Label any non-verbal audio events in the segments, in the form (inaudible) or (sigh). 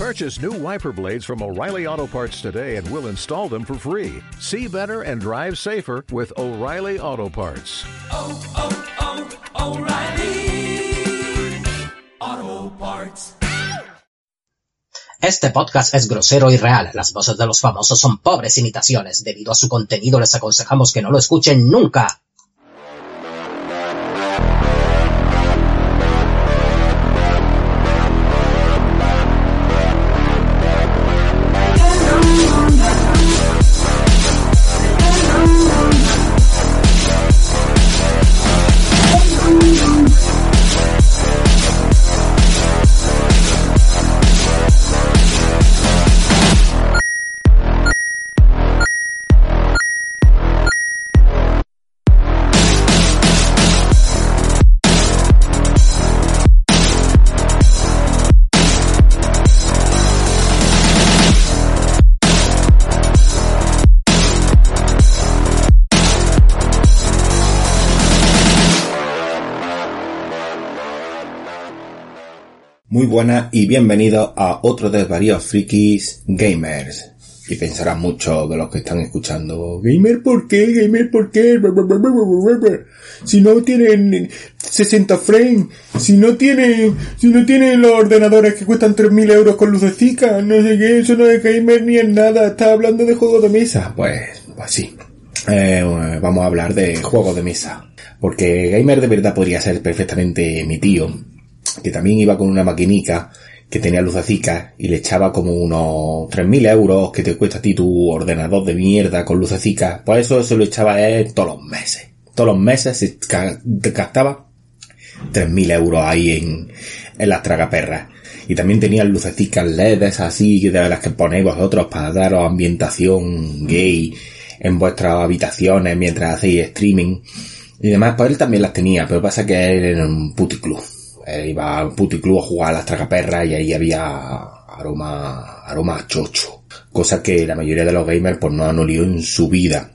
Purchase new wiper blades from O'Reilly Auto Parts today and we'll install them for free. See better and drive safer with O'Reilly Auto Parts. Oh, oh, oh, O'Reilly Auto Parts. Este podcast es grosero y real. Las voces de los famosos son pobres imitaciones. Debido a su contenido les aconsejamos que no lo escuchen nunca. Muy buenas y bienvenidos a otro de varios frikis gamers. Y pensarán mucho de los que están escuchando, gamer por qué, gamer por qué, si no tienen 60 frames, si no tienen, si no tienen los ordenadores que cuestan 3.000 euros con lucecitas, no sé qué, eso no es gamer ni es nada, está hablando de juegos de mesa. Pues, pues sí. Eh, vamos a hablar de juegos de mesa. Porque gamer de verdad podría ser perfectamente mi tío, que también iba con una maquinica que tenía lucecicas y le echaba como unos 3.000 euros que te cuesta a ti tu ordenador de mierda con lucecicas, pues eso se lo echaba él todos los meses. Todos los meses se gastaba 3.000 euros ahí en, en las tragaperras. Y también tenía lucecicas LEDs así de las que ponéis vosotros para daros ambientación gay en vuestras habitaciones mientras hacéis streaming. Y demás, pues él también las tenía, pero pasa que él era un puticlub. Iba al puticlub a jugar a las tragaperras y ahí había aroma, aroma a chocho. Cosa que la mayoría de los gamers pues no han olido en su vida.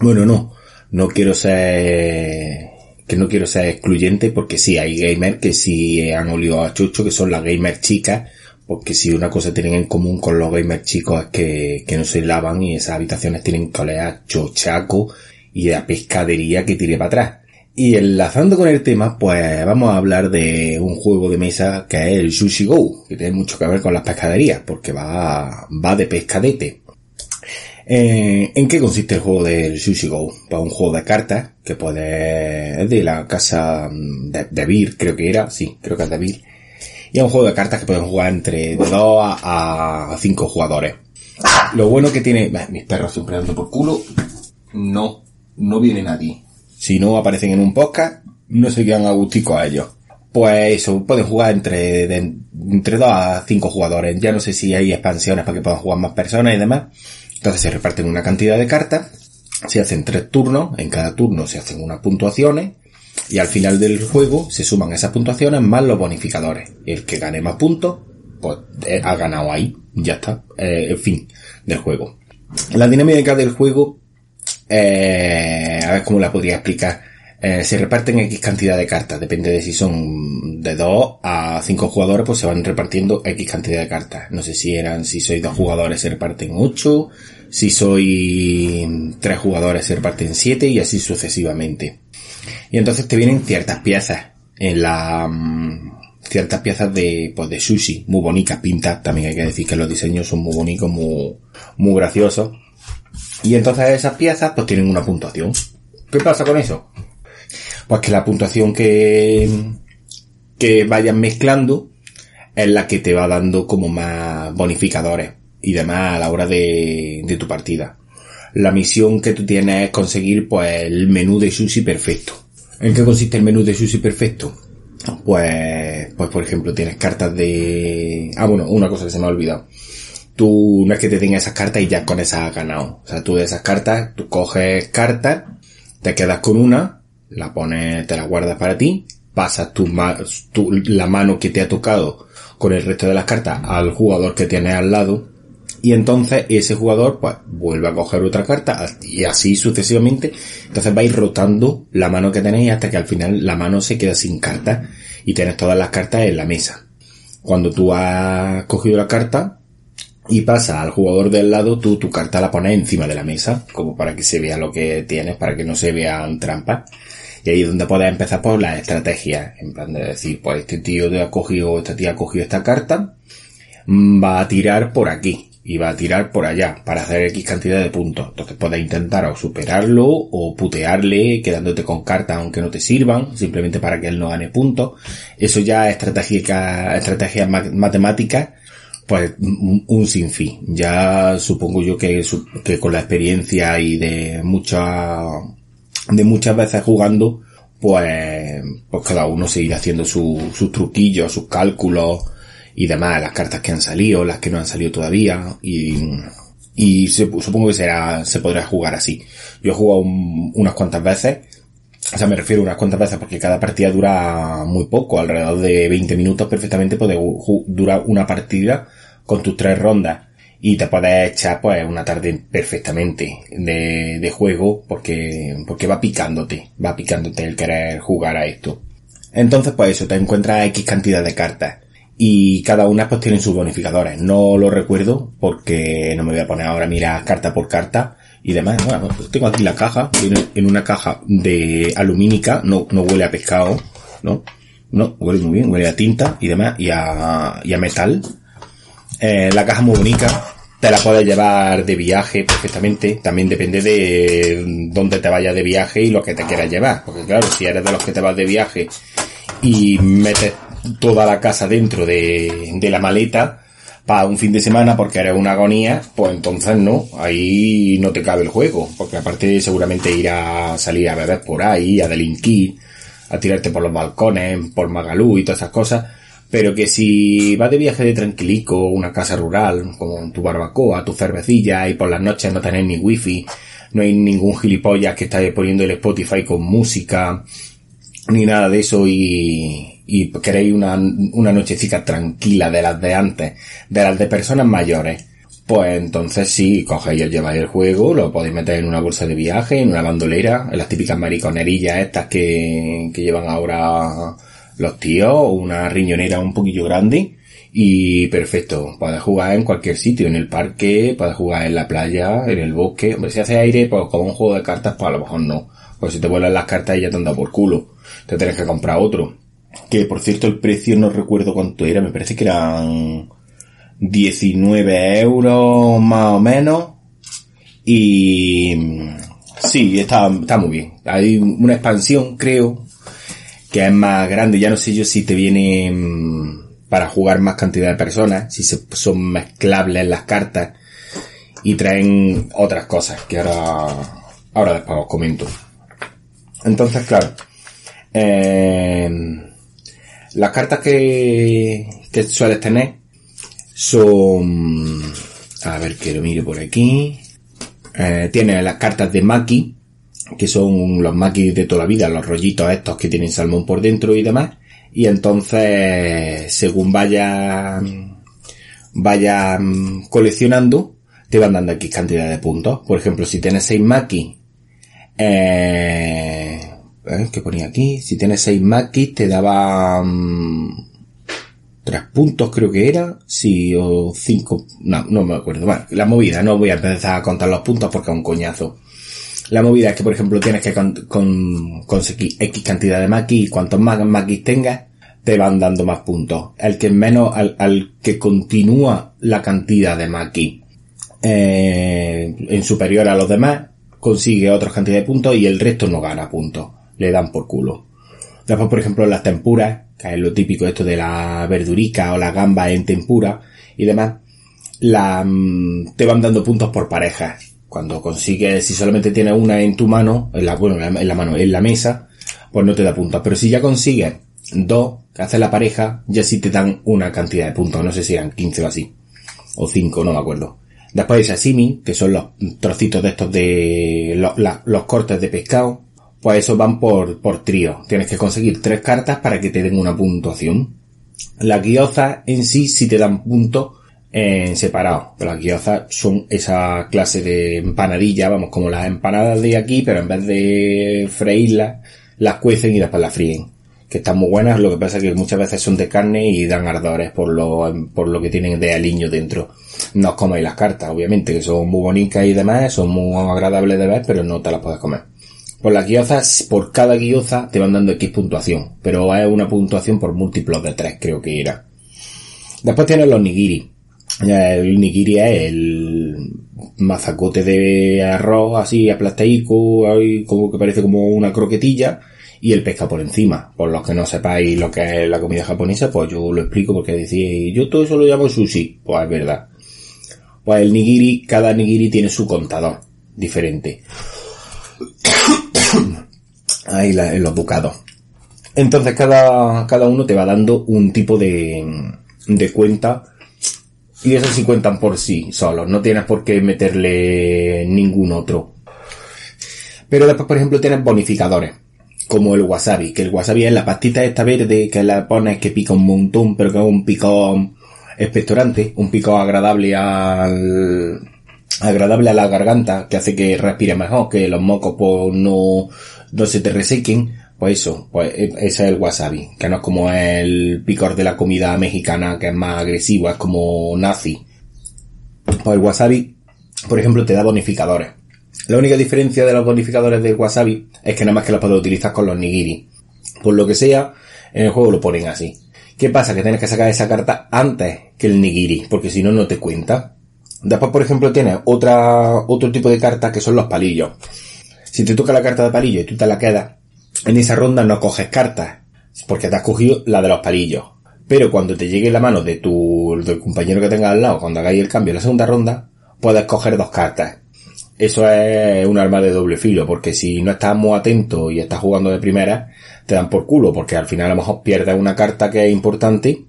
Bueno, no. No quiero ser, que no quiero ser excluyente porque sí, hay gamers que sí han olido a chocho, que son las gamers chicas, porque si una cosa tienen en común con los gamers chicos es que, que no se lavan y esas habitaciones tienen que oler a chochaco y a pescadería que tire para atrás. Y enlazando con el tema, pues vamos a hablar de un juego de mesa que es el Sushi Go, que tiene mucho que ver con las pescaderías, porque va, va de pescadete. Eh, ¿En qué consiste el juego del Sushi Go? Pues un juego de cartas que puede, es de la casa de, de Beer, creo que era, sí, creo que es de Beer. Y es un juego de cartas que pueden jugar entre de 2 a 5 jugadores. Lo bueno que tiene, mis perros siempre dando por culo, no, no viene nadie. Si no aparecen en un podcast, no se quedan a gustico a ellos. Pues eso, pueden jugar entre, de- entre 2 a 5 jugadores. Ya no sé si hay expansiones para que puedan jugar más personas y demás. Entonces se reparten una cantidad de cartas, se hacen tres turnos, en cada turno se hacen unas puntuaciones, y al final del juego se suman esas puntuaciones más los bonificadores. El que gane más puntos, pues eh, ha ganado ahí, ya está, eh, el fin del juego. La dinámica del juego, eh, a ver cómo la podría explicar. Eh, se reparten X cantidad de cartas, depende de si son de 2 a 5 jugadores, pues se van repartiendo X cantidad de cartas. No sé si eran, si sois dos jugadores se reparten 8, si sois 3 jugadores se reparten 7 y así sucesivamente. Y entonces te vienen ciertas piezas en la, mm, ciertas piezas de, pues de sushi, muy bonitas, pintas, también hay que decir que los diseños son muy bonitos, muy, muy graciosos. Y entonces esas piezas pues tienen una puntuación. ¿Qué pasa con eso? Pues que la puntuación que, que vayan mezclando es la que te va dando como más bonificadores y demás a la hora de, de tu partida. La misión que tú tienes es conseguir pues el menú de sushi perfecto. ¿En qué consiste el menú de sushi perfecto? Pues, pues por ejemplo tienes cartas de... Ah, bueno, una cosa que se me ha olvidado. Tú no es que te den esas cartas y ya con esas has ganado. O sea, tú de esas cartas, tú coges cartas, te quedas con una, la pones, te la guardas para ti, pasas tu, tu- la mano que te ha tocado con el resto de las cartas al jugador que tienes al lado y entonces ese jugador pues vuelve a coger otra carta y así sucesivamente entonces vais rotando la mano que tenéis hasta que al final la mano se queda sin cartas y tienes todas las cartas en la mesa Cuando tú has cogido la carta y pasa al jugador del lado, tú tu carta la pones encima de la mesa, como para que se vea lo que tienes, para que no se vean trampas. Y ahí es donde puedes empezar por la estrategia, en plan de decir, pues este tío te ha cogido, esta tía ha cogido esta carta, mm, va a tirar por aquí y va a tirar por allá para hacer X cantidad de puntos. Entonces puedes intentar o superarlo o putearle quedándote con cartas aunque no te sirvan, simplemente para que él no gane puntos. Eso ya es estrategia, estrategia matemática pues un, un sinfín. Ya supongo yo que, que con la experiencia y de muchas, de muchas veces jugando, pues, pues cada uno se irá haciendo sus truquillos, sus cálculos, y demás, las cartas que han salido, las que no han salido todavía, y, y supongo que será, se podrá jugar así. Yo he jugado unas cuantas veces, o sea, me refiero a unas cuantas veces porque cada partida dura muy poco, alrededor de 20 minutos perfectamente puede durar una partida con tus tres rondas y te puedes echar pues una tarde perfectamente de, de juego porque, porque va picándote, va picándote el querer jugar a esto. Entonces pues eso, te encuentras X cantidad de cartas y cada una pues tiene sus bonificadores. No lo recuerdo porque no me voy a poner ahora a mirar carta por carta y demás. Bueno, tengo aquí la caja, en una caja de alumínica, no, no huele a pescado, ¿no? No, huele muy bien, huele a tinta y demás, y a, y a metal. Eh, la caja muy bonita, te la puedes llevar de viaje perfectamente, también depende de dónde te vayas de viaje y lo que te quieras llevar, porque claro, si eres de los que te vas de viaje y metes toda la casa dentro de, de la maleta para un fin de semana porque eres una agonía, pues entonces no, ahí no te cabe el juego, porque aparte seguramente ir a salir a beber por ahí, a delinquir, a tirarte por los balcones, por Magalú y todas esas cosas, pero que si vas de viaje de tranquilico, una casa rural, como tu barbacoa, tu cervecilla y por las noches no tenés ni wifi, no hay ningún gilipollas que esté poniendo el Spotify con música, ni nada de eso y, y queréis una, una nochecita tranquila de las de antes, de las de personas mayores, pues entonces sí, cogéis y lleváis el juego, lo podéis meter en una bolsa de viaje, en una bandolera, en las típicas mariconerillas estas que, que llevan ahora los tíos, una riñonera un poquillo grande, y perfecto, puedes jugar en cualquier sitio, en el parque, puedes jugar en la playa, en el bosque, hombre, si hace aire, pues con un juego de cartas, pues a lo mejor no, pues si te vuelan las cartas y ya te han dado por culo, te tienes que comprar otro que por cierto el precio no recuerdo cuánto era, me parece que eran 19 euros más o menos. Y sí, está, está muy bien. Hay una expansión, creo, que es más grande. Ya no sé yo si te viene mm, para jugar más cantidad de personas, si son mezclables las cartas y traen otras cosas que ahora, ahora después os comento. Entonces, claro, eh, las cartas que, que sueles tener son, a ver que lo mire por aquí, eh, tiene las cartas de Maki, que son los Maki de toda la vida, los rollitos estos que tienen salmón por dentro y demás, y entonces, según vaya, vaya coleccionando, te van dando aquí cantidad de puntos. Por ejemplo, si tienes 6 Maki, eh, ¿eh? que ponía aquí, si tienes 6 maquis te daba 3 puntos creo que era, si o 5, no, no me acuerdo. Bueno, la movida, no voy a empezar a contar los puntos porque es un coñazo. La movida es que, por ejemplo, tienes que conseguir X cantidad de maquis y cuantos más maquis tengas, te van dando más puntos. El que menos, al, al que continúa la cantidad de maquis eh, en superior a los demás, consigue otra cantidad de puntos y el resto no gana puntos le dan por culo. Después, por ejemplo, las tempuras, que es lo típico esto de la verdurica o la gamba en tempura y demás, la, mm, te van dando puntos por pareja. Cuando consigues, si solamente tienes una en tu mano, en la, bueno, en la mano, en la mesa, pues no te da puntos. Pero si ya consigues dos que hace la pareja, ya sí te dan una cantidad de puntos. No sé si eran 15 o así. O 5, no me acuerdo. Después hay sashimi, que son los trocitos de estos de los, los cortes de pescado pues eso van por, por trío. Tienes que conseguir tres cartas para que te den una puntuación. Las guiozas en sí sí te dan puntos en separado. Pero las guiozas son esa clase de empanadilla, vamos, como las empanadas de aquí, pero en vez de freírlas, las cuecen y después las fríen. que están muy buenas, lo que pasa es que muchas veces son de carne y dan ardores por lo, por lo que tienen de aliño dentro. No os coméis las cartas, obviamente, que son muy bonitas y demás, son muy agradables de ver, pero no te las puedes comer. Por las guiozas, por cada guioza te van dando X puntuación, pero es una puntuación por múltiplos de 3, creo que era. Después tienes los nigiri. El nigiri es el mazacote de arroz así aplastaico, como que parece como una croquetilla, y el pesca por encima. Por los que no sepáis lo que es la comida japonesa, pues yo lo explico porque decís, yo todo eso lo llamo sushi. Pues es verdad. Pues el nigiri, cada nigiri tiene su contador diferente. (clears throat) Ahí en los bocados. Entonces cada, cada uno te va dando un tipo de, de cuenta y eso sí cuentan por sí solos, no tienes por qué meterle ningún otro. Pero después, por ejemplo, tienes bonificadores como el wasabi, que el wasabi es la pastita esta verde que la pones que pica un montón, pero que es un picón expectorante, un pico agradable al, agradable a la garganta, que hace que respire mejor, que los mocos pues no, no se te resequen, pues eso, pues e, ese es el wasabi, que no es como el picor de la comida mexicana, que es más agresivo, es como nazi. Pues el wasabi, por ejemplo, te da bonificadores. La única diferencia de los bonificadores del wasabi es que nada más que los puedes utilizar con los nigiri. Por lo que sea, en el juego lo ponen así. ¿Qué pasa? Que tienes que sacar esa carta antes que el nigiri, porque si no, no te cuenta. Después, por ejemplo, tienes otra, otro tipo de cartas que son los palillos. Si te toca la carta de palillo y tú te la quedas, en esa ronda no coges cartas, porque te has cogido la de los palillos. Pero cuando te llegue la mano de tu, compañero que tengas al lado, cuando hagáis el cambio en la segunda ronda, puedes coger dos cartas eso es un arma de doble filo, porque si no estás muy atento y estás jugando de primera, te dan por culo, porque al final a lo mejor pierdes una carta que es importante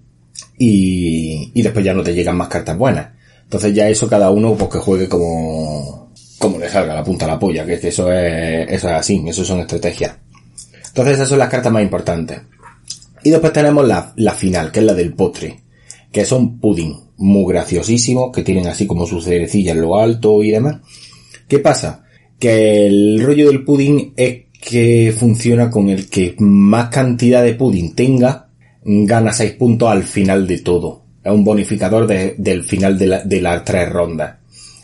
y, y después ya no te llegan más cartas buenas. Entonces ya eso cada uno pues que juegue como, como le salga la punta a la polla, que eso es, eso es así, eso son estrategias. Entonces esas son las cartas más importantes. Y después tenemos la, la final, que es la del postre, que son pudding, muy graciosísimos, que tienen así como sus cerecillas en lo alto y demás ¿Qué pasa? Que el rollo del pudding es que funciona con el que más cantidad de pudding tenga, gana 6 puntos al final de todo. Es un bonificador del final de, las tres rondas.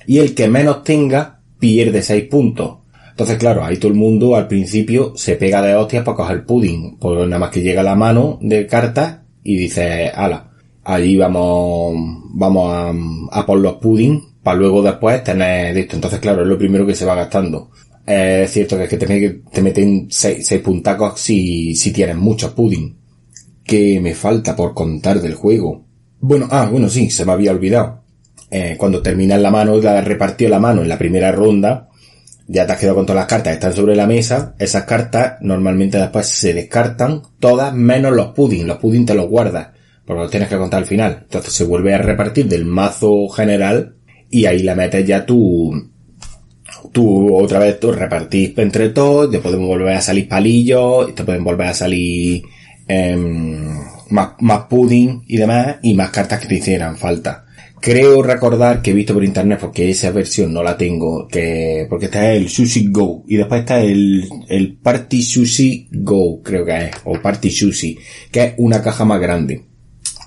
Y el que menos tenga, pierde 6 puntos. Entonces, claro, ahí todo el mundo al principio se pega de hostias para coger pudding. Pues nada más que llega la mano de cartas y dice, ala, allí vamos, vamos a, a por los pudding para luego después tener esto. Entonces, claro, es lo primero que se va gastando. Es cierto que es que te, te meten seis, seis puntacos si, si tienes mucho pudding. ¿Qué me falta por contar del juego? Bueno, ah, bueno, sí, se me había olvidado. Eh, cuando terminas la mano la repartió la mano en la primera ronda, ya te has quedado con todas las cartas, están sobre la mesa, esas cartas normalmente después se descartan, todas menos los pudding, los pudding te los guardas, porque los tienes que contar al final. Entonces se vuelve a repartir del mazo general y ahí la metes ya tú, tú otra vez tú repartís entre todos, te pueden volver a salir palillos, te pueden volver a salir em, más, más pudding y demás, y más cartas que te hicieran falta. Creo recordar que he visto por internet, porque esa versión no la tengo, que, porque está el Sushi Go, y después está el, el Party Sushi Go, creo que es, o Party Sushi, que es una caja más grande.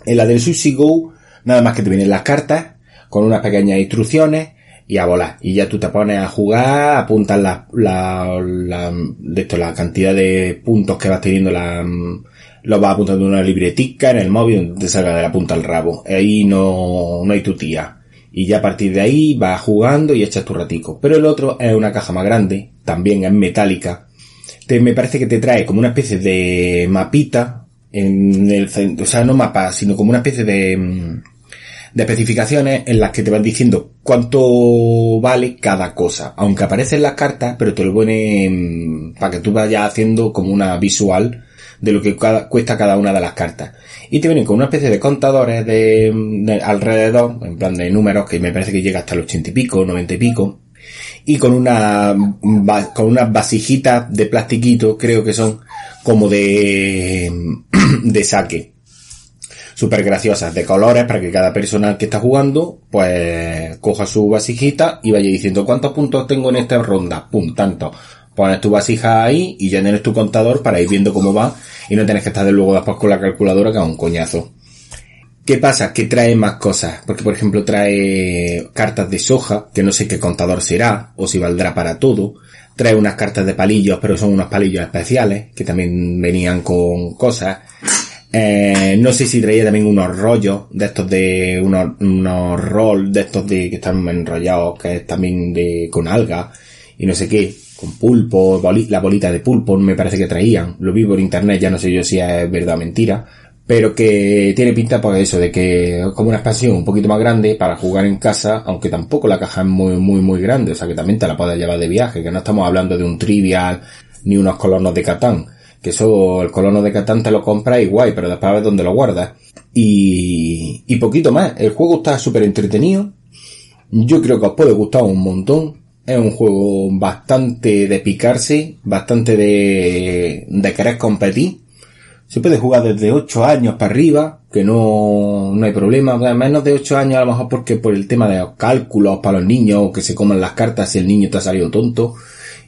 En la del Sushi Go, nada más que te vienen las cartas, con unas pequeñas instrucciones y a volar. Y ya tú te pones a jugar, apuntas la, la, la, de esto, la cantidad de puntos que vas teniendo, la, lo vas apuntando en una libretica, en el móvil, donde te salga de la punta al rabo. Ahí no, no hay tu tía. Y ya a partir de ahí vas jugando y echas tu ratico. Pero el otro es una caja más grande, también es metálica. Te, me parece que te trae como una especie de mapita en el centro, o sea, no mapa, sino como una especie de, de especificaciones en las que te van diciendo cuánto vale cada cosa. Aunque aparecen las cartas, pero te lo ponen para que tú vayas haciendo como una visual de lo que cuesta cada una de las cartas. Y te vienen con una especie de contadores de, alrededor, en plan de números que me parece que llega hasta el ochenta y pico, noventa y pico. Y con una, con unas vasijitas de plastiquito, creo que son como de, (clears throat) de saque súper graciosas de colores para que cada persona que está jugando pues coja su vasijita y vaya diciendo cuántos puntos tengo en esta ronda, pum, tanto. Pones tu vasija ahí y ya tienes tu contador para ir viendo cómo va y no tienes que estar de luego después con la calculadora que es un coñazo. ¿Qué pasa? Que trae más cosas. Porque, por ejemplo, trae cartas de soja, que no sé qué contador será, o si valdrá para todo. Trae unas cartas de palillos, pero son unos palillos especiales, que también venían con cosas. Eh, no sé si traía también unos rollos de estos de unos, unos roll de estos de que están enrollados, que es también de con alga y no sé qué, con pulpo, la bolita de pulpo me parece que traían. Lo vi por internet, ya no sé yo si es verdad o mentira. Pero que tiene pinta pues eso, de que es como una expansión un poquito más grande para jugar en casa, aunque tampoco la caja es muy, muy, muy grande, o sea que también te la puedes llevar de viaje, que no estamos hablando de un trivial ni unos colonos de Catán, que eso, el colono de Catán te lo compras y guay, pero después a ver dónde lo guardas. Y, y poquito más, el juego está súper entretenido, yo creo que os puede gustar un montón. Es un juego bastante de picarse, bastante de, de querer competir. Se puede jugar desde 8 años para arriba, que no, no hay problema. Menos de 8 años a lo mejor porque por el tema de los cálculos para los niños, que se coman las cartas si el niño te ha salido tonto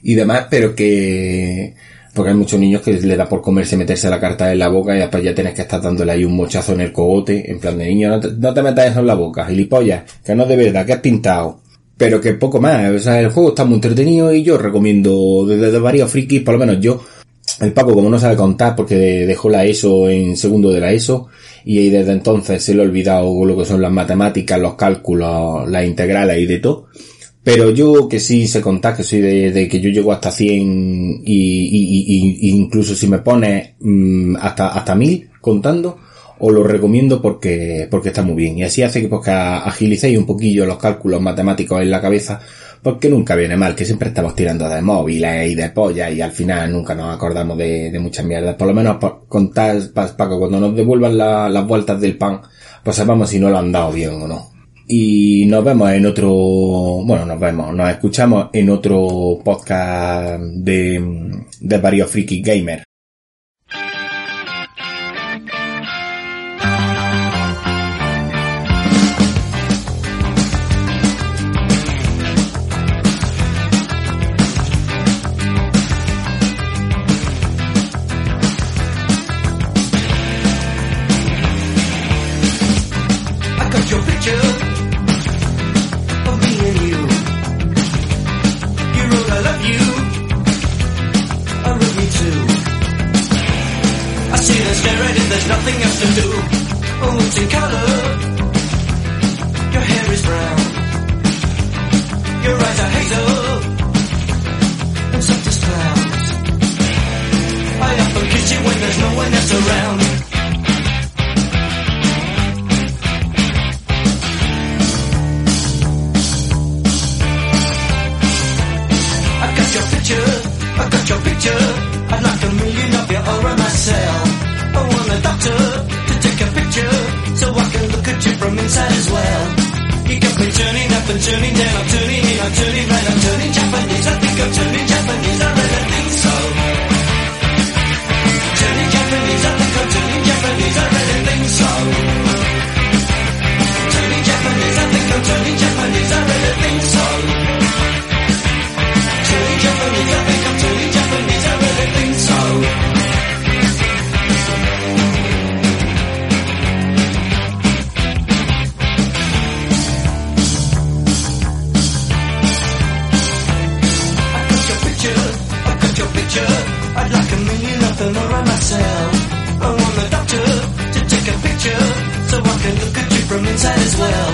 y demás, pero que, porque hay muchos niños que le da por comerse, meterse la carta en la boca y después ya tienes que estar dándole ahí un mochazo en el cogote, en plan de niño, no te, no te metas eso en la boca, gilipollas, que no es de verdad, que has pintado. Pero que poco más, o sea, el juego está muy entretenido y yo recomiendo desde de varios frikis, por lo menos yo, el Paco como no sabe contar porque dejó la ESO en segundo de la ESO y ahí desde entonces se le ha olvidado lo que son las matemáticas, los cálculos, las integrales y de todo. Pero yo que sí sé contar, que soy de, de que yo llego hasta 100 y, y, y- y incluso si me pones mm, hasta, hasta 1000 contando, os lo recomiendo porque, porque está muy bien. Y así hace que, pues, que agilicéis un poquillo los cálculos matemáticos en la cabeza, porque nunca viene mal, que siempre estamos tirando de móviles y de pollas y al final nunca nos acordamos de, muchas mierdas. Por lo menos pa- contar, pa- Paco, cuando nos devuelvan la- las vueltas del pan, pues sepamos si no lo han dado bien o no. Y nos vemos en otro, bueno, nos vemos, nos escuchamos en otro podcast de, de varios friki gamer. See stare at it, there's nothing else to do. Oh, it's in color. Your hair is brown. Your eyes are hazel. And soft as clouds. I often kiss you when there's no one else around. I got your picture, I got your picture. I'd like a million of you all around myself. I want a doctor to take a picture so I can look at you from inside as well. Me turning up and turning down, I'm turning in, I'm turning right, I'm turning Japanese. Inside as well.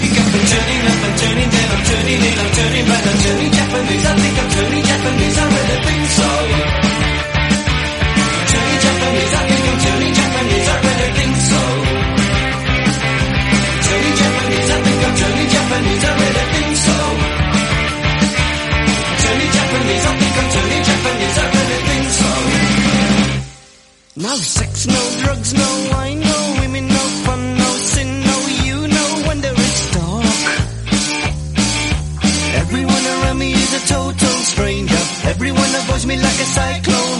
You got me turning up and turning down, I'm turning in, I'm turning right, I'm turning Japanese. I think I'm turning Japanese, I really think so. me like a cyclone.